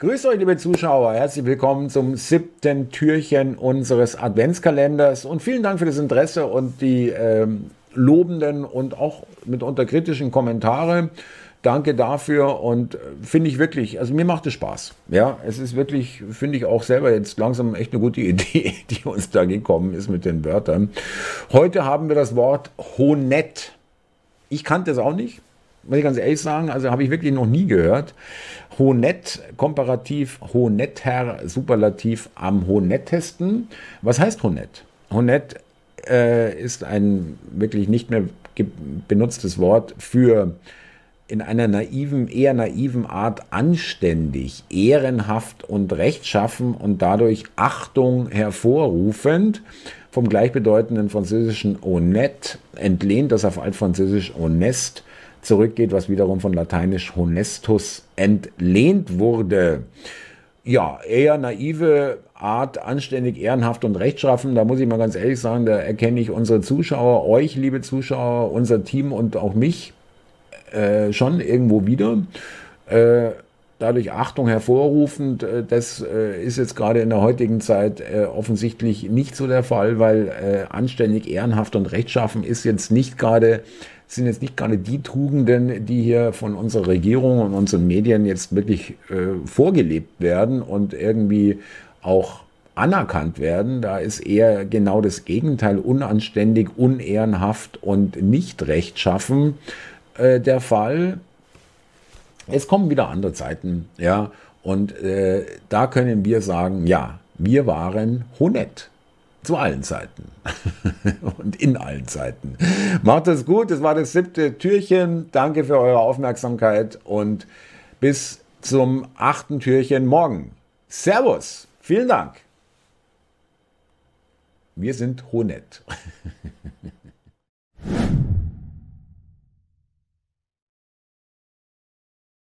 Grüßt euch, liebe Zuschauer. Herzlich willkommen zum siebten Türchen unseres Adventskalenders und vielen Dank für das Interesse und die ähm, lobenden und auch mitunter kritischen Kommentare. Danke dafür und äh, finde ich wirklich, also mir macht es Spaß. Ja, es ist wirklich, finde ich auch selber jetzt langsam echt eine gute Idee, die uns da gekommen ist mit den Wörtern. Heute haben wir das Wort Honett. Ich kannte es auch nicht muss ich ganz ehrlich sagen, also habe ich wirklich noch nie gehört. Honett, komparativ Honetter, Superlativ am Honettesten. Was heißt Honett? Honett äh, ist ein wirklich nicht mehr benutztes Wort für in einer naiven, eher naiven Art anständig, ehrenhaft und rechtschaffen und dadurch Achtung hervorrufend vom gleichbedeutenden französischen honnête entlehnt, das auf altfranzösisch honest zurückgeht, was wiederum von lateinisch honestus entlehnt wurde. Ja, eher naive Art, anständig, ehrenhaft und rechtschaffen. Da muss ich mal ganz ehrlich sagen, da erkenne ich unsere Zuschauer, euch, liebe Zuschauer, unser Team und auch mich äh, schon irgendwo wieder. Äh, dadurch Achtung hervorrufend. Äh, das äh, ist jetzt gerade in der heutigen Zeit äh, offensichtlich nicht so der Fall, weil anständig, ehrenhaft und rechtschaffen ist jetzt nicht gerade sind jetzt nicht gerade die Tugenden, die hier von unserer Regierung und unseren Medien jetzt wirklich äh, vorgelebt werden und irgendwie auch anerkannt werden. Da ist eher genau das Gegenteil, unanständig, unehrenhaft und nicht rechtschaffen äh, der Fall. Es kommen wieder andere Zeiten, ja, und äh, da können wir sagen, ja, wir waren honett. Zu allen Zeiten. und in allen Zeiten. Macht es gut. Das war das siebte Türchen. Danke für eure Aufmerksamkeit und bis zum achten Türchen morgen. Servus. Vielen Dank. Wir sind Honet.